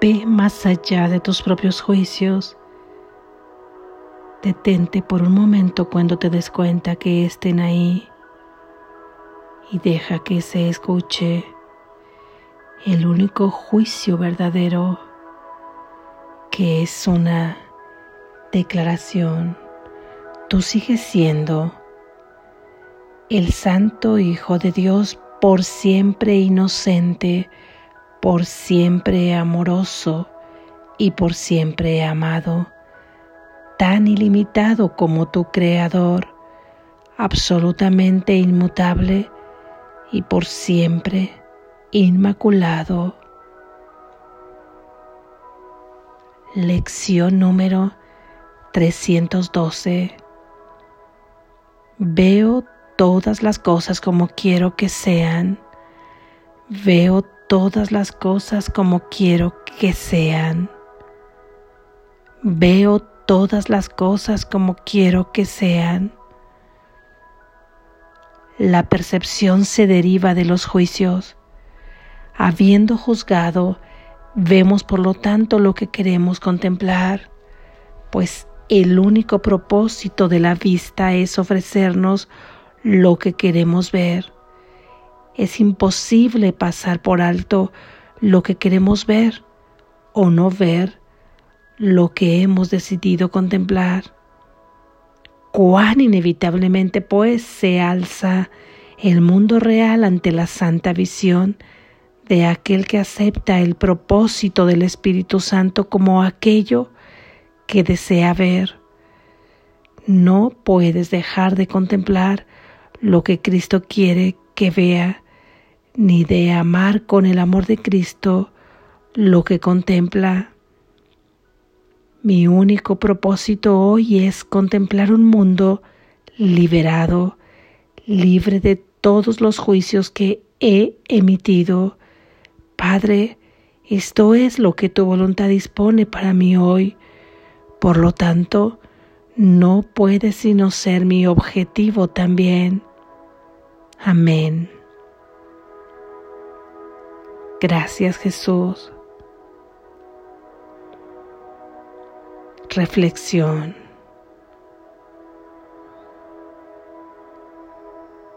Ve más allá de tus propios juicios. Detente por un momento cuando te des cuenta que estén ahí y deja que se escuche el único juicio verdadero que es una declaración. Tú sigues siendo el Santo Hijo de Dios por siempre inocente, por siempre amoroso y por siempre amado, tan ilimitado como tu Creador, absolutamente inmutable y por siempre inmaculado. Lección número 312. Veo todas las cosas como quiero que sean. Veo todas las cosas como quiero que sean. Veo todas las cosas como quiero que sean. La percepción se deriva de los juicios. Habiendo juzgado, vemos por lo tanto lo que queremos contemplar, pues el único propósito de la vista es ofrecernos lo que queremos ver. Es imposible pasar por alto lo que queremos ver o no ver lo que hemos decidido contemplar cuán inevitablemente pues se alza el mundo real ante la santa visión de aquel que acepta el propósito del Espíritu Santo como aquello que desea ver. No puedes dejar de contemplar lo que Cristo quiere que vea, ni de amar con el amor de Cristo lo que contempla. Mi único propósito hoy es contemplar un mundo liberado, libre de todos los juicios que he emitido. Padre, esto es lo que tu voluntad dispone para mí hoy. Por lo tanto, no puede sino ser mi objetivo también. Amén. Gracias Jesús. reflexión.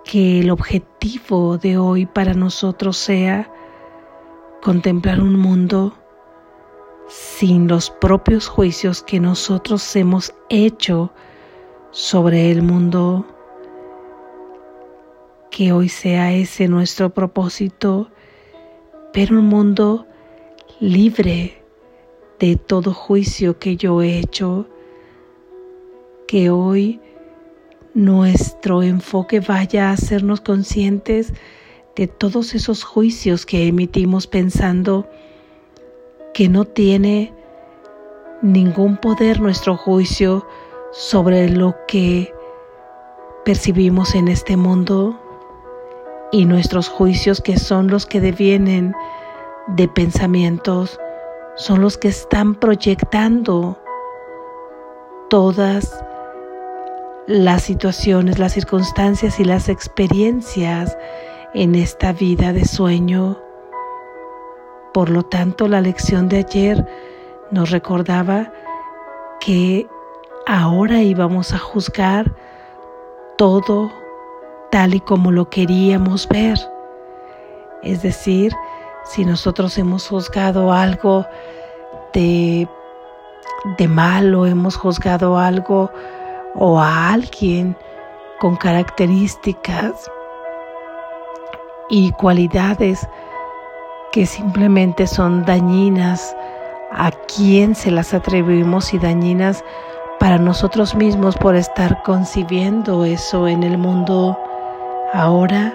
Que el objetivo de hoy para nosotros sea contemplar un mundo sin los propios juicios que nosotros hemos hecho sobre el mundo. Que hoy sea ese nuestro propósito, pero un mundo libre de todo juicio que yo he hecho, que hoy nuestro enfoque vaya a hacernos conscientes de todos esos juicios que emitimos pensando que no tiene ningún poder nuestro juicio sobre lo que percibimos en este mundo y nuestros juicios que son los que devienen de pensamientos son los que están proyectando todas las situaciones, las circunstancias y las experiencias en esta vida de sueño. Por lo tanto, la lección de ayer nos recordaba que ahora íbamos a juzgar todo tal y como lo queríamos ver. Es decir, si nosotros hemos juzgado algo de, de malo, hemos juzgado algo o a alguien con características y cualidades que simplemente son dañinas a quien se las atribuimos y dañinas para nosotros mismos por estar concibiendo eso en el mundo ahora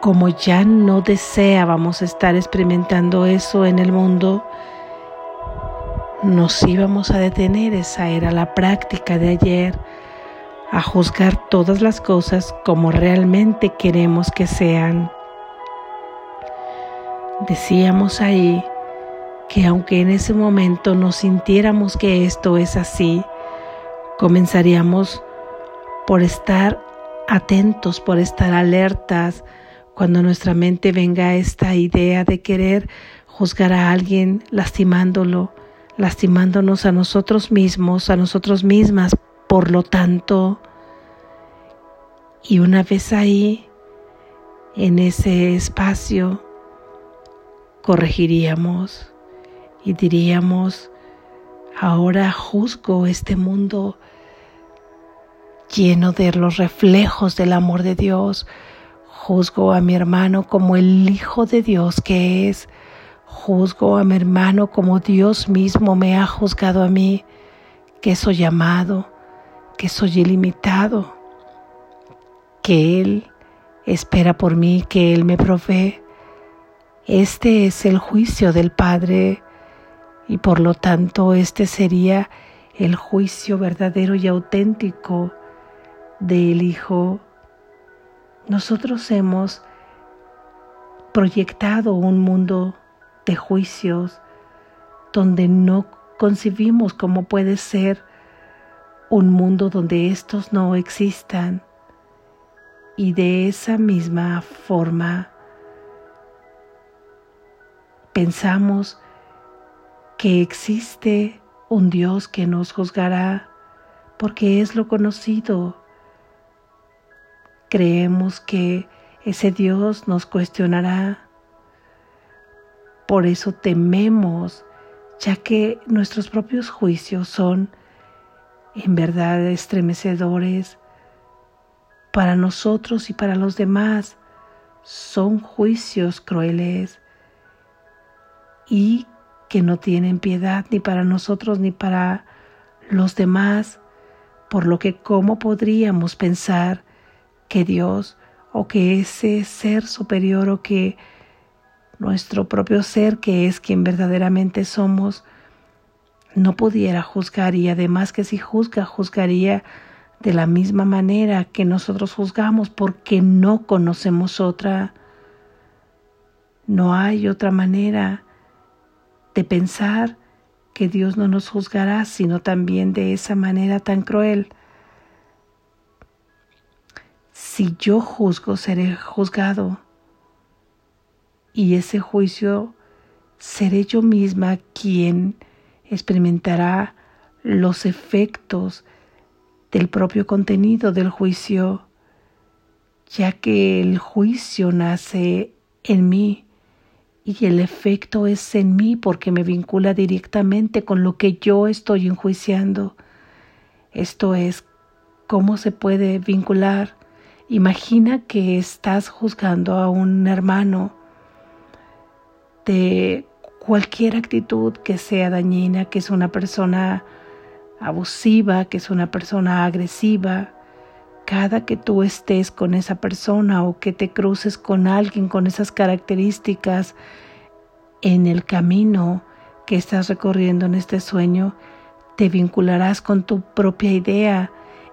como ya no deseábamos estar experimentando eso en el mundo, nos íbamos a detener, esa era la práctica de ayer, a juzgar todas las cosas como realmente queremos que sean. Decíamos ahí que aunque en ese momento nos sintiéramos que esto es así, comenzaríamos por estar atentos, por estar alertas, cuando nuestra mente venga esta idea de querer juzgar a alguien lastimándolo, lastimándonos a nosotros mismos, a nosotros mismas. Por lo tanto, y una vez ahí, en ese espacio, corregiríamos y diríamos, ahora juzgo este mundo lleno de los reflejos del amor de Dios. Juzgo a mi hermano como el Hijo de Dios que es. Juzgo a mi hermano como Dios mismo me ha juzgado a mí, que soy amado, que soy ilimitado, que Él espera por mí, que Él me provee. Este es el juicio del Padre y por lo tanto este sería el juicio verdadero y auténtico del Hijo. Nosotros hemos proyectado un mundo de juicios donde no concibimos cómo puede ser un mundo donde estos no existan. Y de esa misma forma pensamos que existe un Dios que nos juzgará porque es lo conocido. Creemos que ese Dios nos cuestionará. Por eso tememos, ya que nuestros propios juicios son en verdad estremecedores para nosotros y para los demás. Son juicios crueles y que no tienen piedad ni para nosotros ni para los demás, por lo que cómo podríamos pensar que Dios o que ese ser superior o que nuestro propio ser que es quien verdaderamente somos no pudiera juzgar y además que si juzga, juzgaría de la misma manera que nosotros juzgamos porque no conocemos otra. No hay otra manera de pensar que Dios no nos juzgará, sino también de esa manera tan cruel. Si yo juzgo, seré juzgado. Y ese juicio seré yo misma quien experimentará los efectos del propio contenido del juicio, ya que el juicio nace en mí y el efecto es en mí porque me vincula directamente con lo que yo estoy enjuiciando. Esto es, ¿cómo se puede vincular? Imagina que estás juzgando a un hermano de cualquier actitud que sea dañina, que es una persona abusiva, que es una persona agresiva, cada que tú estés con esa persona o que te cruces con alguien con esas características en el camino que estás recorriendo en este sueño, te vincularás con tu propia idea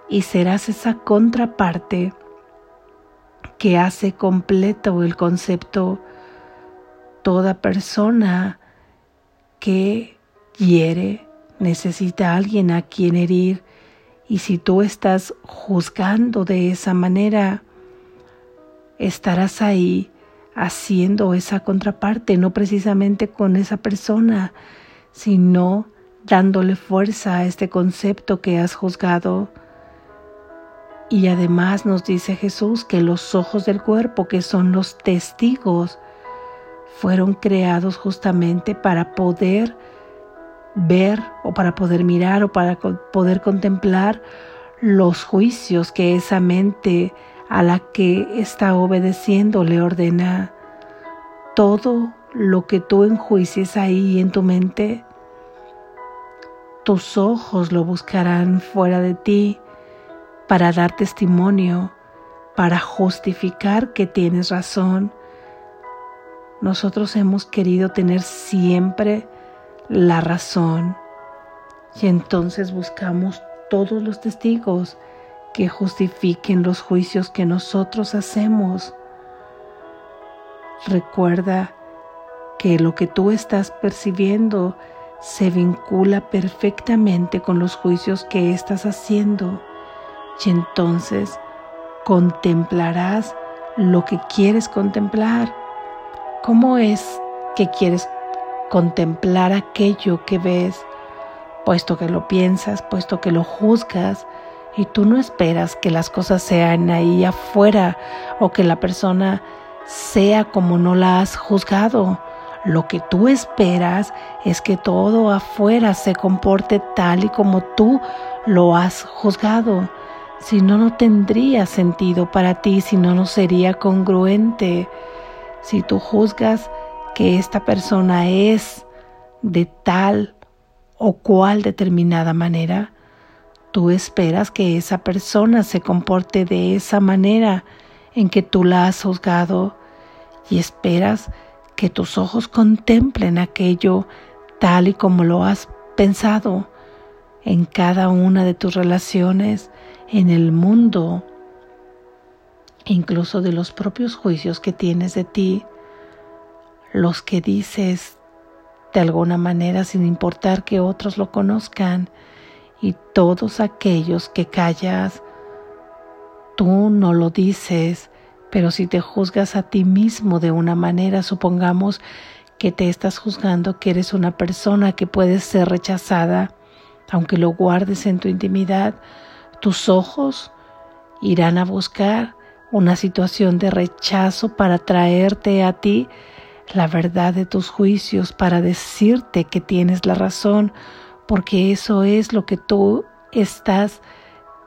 y serás esa contraparte que hace completo el concepto toda persona que hiere necesita a alguien a quien herir y si tú estás juzgando de esa manera, estarás ahí haciendo esa contraparte, no precisamente con esa persona, sino dándole fuerza a este concepto que has juzgado. Y además nos dice Jesús que los ojos del cuerpo, que son los testigos, fueron creados justamente para poder ver o para poder mirar o para poder contemplar los juicios que esa mente a la que está obedeciendo le ordena. Todo lo que tú enjuicies ahí en tu mente, tus ojos lo buscarán fuera de ti para dar testimonio, para justificar que tienes razón. Nosotros hemos querido tener siempre la razón y entonces buscamos todos los testigos que justifiquen los juicios que nosotros hacemos. Recuerda que lo que tú estás percibiendo se vincula perfectamente con los juicios que estás haciendo y entonces contemplarás lo que quieres contemplar. ¿Cómo es que quieres contemplar aquello que ves, puesto que lo piensas, puesto que lo juzgas, y tú no esperas que las cosas sean ahí afuera o que la persona sea como no la has juzgado. Lo que tú esperas es que todo afuera se comporte tal y como tú lo has juzgado. Si no, no tendría sentido para ti, si no, no sería congruente. Si tú juzgas que esta persona es de tal o cual determinada manera, tú esperas que esa persona se comporte de esa manera en que tú la has juzgado y esperas que tus ojos contemplen aquello tal y como lo has pensado en cada una de tus relaciones, en el mundo, incluso de los propios juicios que tienes de ti, los que dices de alguna manera sin importar que otros lo conozcan, y todos aquellos que callas, tú no lo dices, pero si te juzgas a ti mismo de una manera, supongamos que te estás juzgando que eres una persona que puede ser rechazada, aunque lo guardes en tu intimidad, tus ojos irán a buscar una situación de rechazo para traerte a ti la verdad de tus juicios, para decirte que tienes la razón, porque eso es lo que tú estás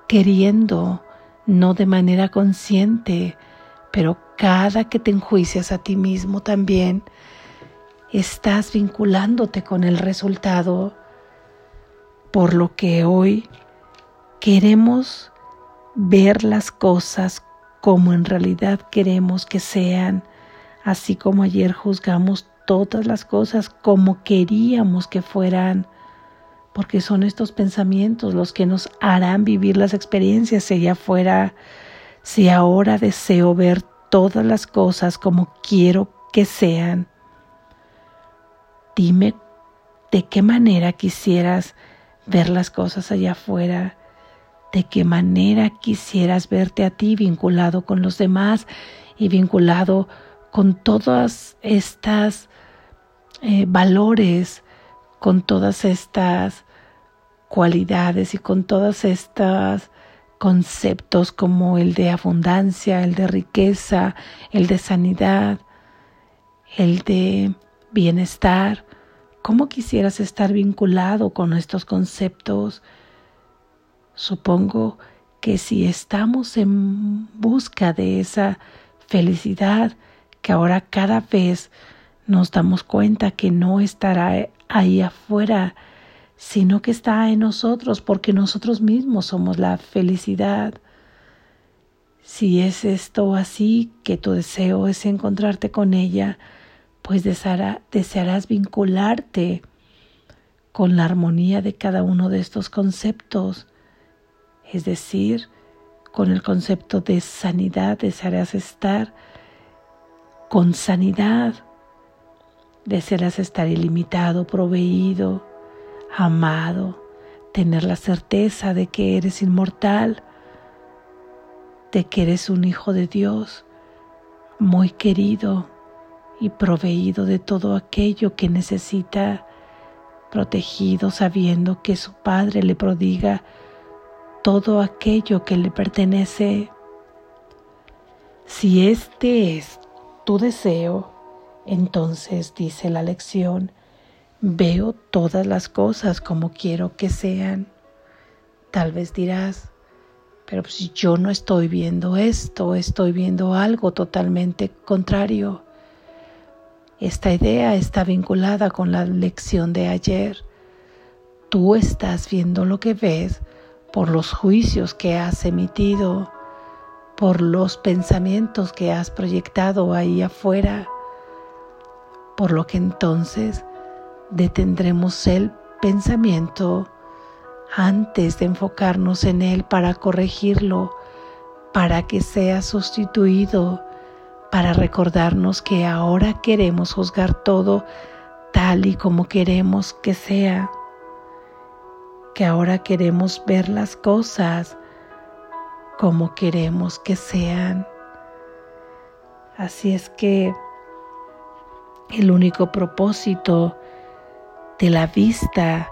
queriendo, no de manera consciente, pero cada que te enjuicias a ti mismo también, estás vinculándote con el resultado, por lo que hoy queremos ver las cosas como en realidad queremos que sean, así como ayer juzgamos todas las cosas como queríamos que fueran, porque son estos pensamientos los que nos harán vivir las experiencias allá afuera si ahora deseo ver todas las cosas como quiero que sean, dime de qué manera quisieras ver las cosas allá afuera, de qué manera quisieras verte a ti vinculado con los demás y vinculado con todas estas eh, valores, con todas estas cualidades y con todas estas conceptos como el de abundancia, el de riqueza, el de sanidad, el de bienestar. ¿Cómo quisieras estar vinculado con estos conceptos? Supongo que si estamos en busca de esa felicidad, que ahora cada vez nos damos cuenta que no estará ahí afuera, sino que está en nosotros, porque nosotros mismos somos la felicidad. Si es esto así, que tu deseo es encontrarte con ella, pues desearás vincularte con la armonía de cada uno de estos conceptos, es decir, con el concepto de sanidad desearás estar. Con sanidad, desearás estar ilimitado, proveído, amado, tener la certeza de que eres inmortal, de que eres un hijo de Dios, muy querido y proveído de todo aquello que necesita, protegido sabiendo que su Padre le prodiga todo aquello que le pertenece. Si este es tu deseo, entonces dice la lección, Veo todas las cosas como quiero que sean. Tal vez dirás, pero si yo no estoy viendo esto, estoy viendo algo totalmente contrario. Esta idea está vinculada con la lección de ayer. Tú estás viendo lo que ves por los juicios que has emitido, por los pensamientos que has proyectado ahí afuera, por lo que entonces detendremos el pensamiento antes de enfocarnos en él para corregirlo, para que sea sustituido, para recordarnos que ahora queremos juzgar todo tal y como queremos que sea, que ahora queremos ver las cosas como queremos que sean. Así es que el único propósito de la vista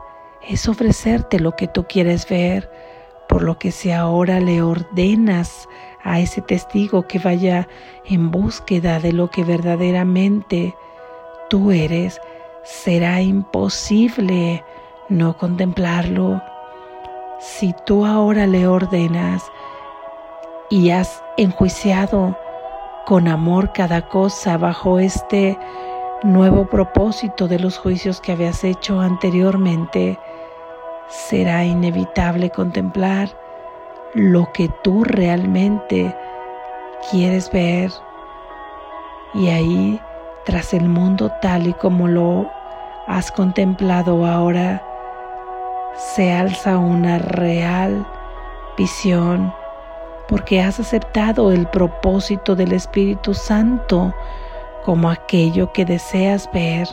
es ofrecerte lo que tú quieres ver, por lo que si ahora le ordenas a ese testigo que vaya en búsqueda de lo que verdaderamente tú eres, será imposible no contemplarlo. Si tú ahora le ordenas y has enjuiciado con amor cada cosa bajo este nuevo propósito de los juicios que habías hecho anteriormente, será inevitable contemplar lo que tú realmente quieres ver. Y ahí, tras el mundo tal y como lo has contemplado ahora, se alza una real visión porque has aceptado el propósito del Espíritu Santo como aquello que deseas ver.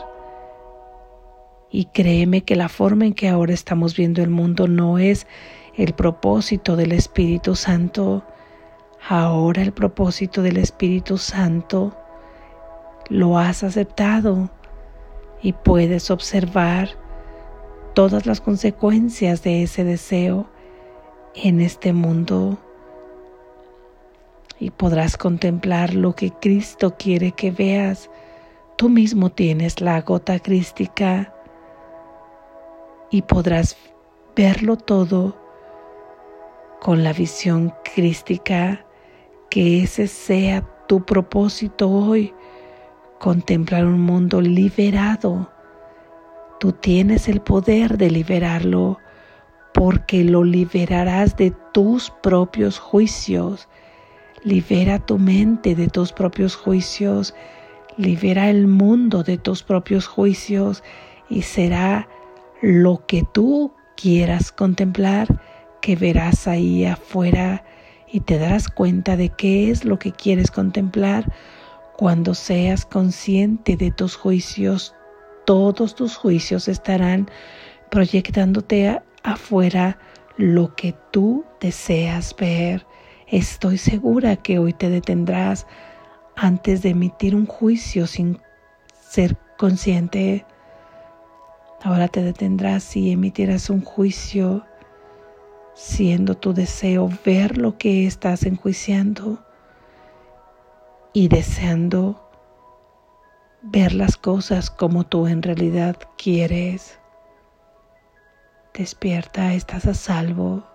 Y créeme que la forma en que ahora estamos viendo el mundo no es el propósito del Espíritu Santo. Ahora el propósito del Espíritu Santo lo has aceptado y puedes observar todas las consecuencias de ese deseo en este mundo y podrás contemplar lo que Cristo quiere que veas. Tú mismo tienes la gota crística y podrás verlo todo con la visión crística, que ese sea tu propósito hoy, contemplar un mundo liberado. Tú tienes el poder de liberarlo porque lo liberarás de tus propios juicios. Libera tu mente de tus propios juicios, libera el mundo de tus propios juicios y será lo que tú quieras contemplar que verás ahí afuera y te darás cuenta de qué es lo que quieres contemplar cuando seas consciente de tus juicios. Todos tus juicios estarán proyectándote afuera lo que tú deseas ver. Estoy segura que hoy te detendrás antes de emitir un juicio sin ser consciente. Ahora te detendrás y emitirás un juicio siendo tu deseo ver lo que estás enjuiciando y deseando ver las cosas como tú en realidad quieres. Despierta, estás a salvo.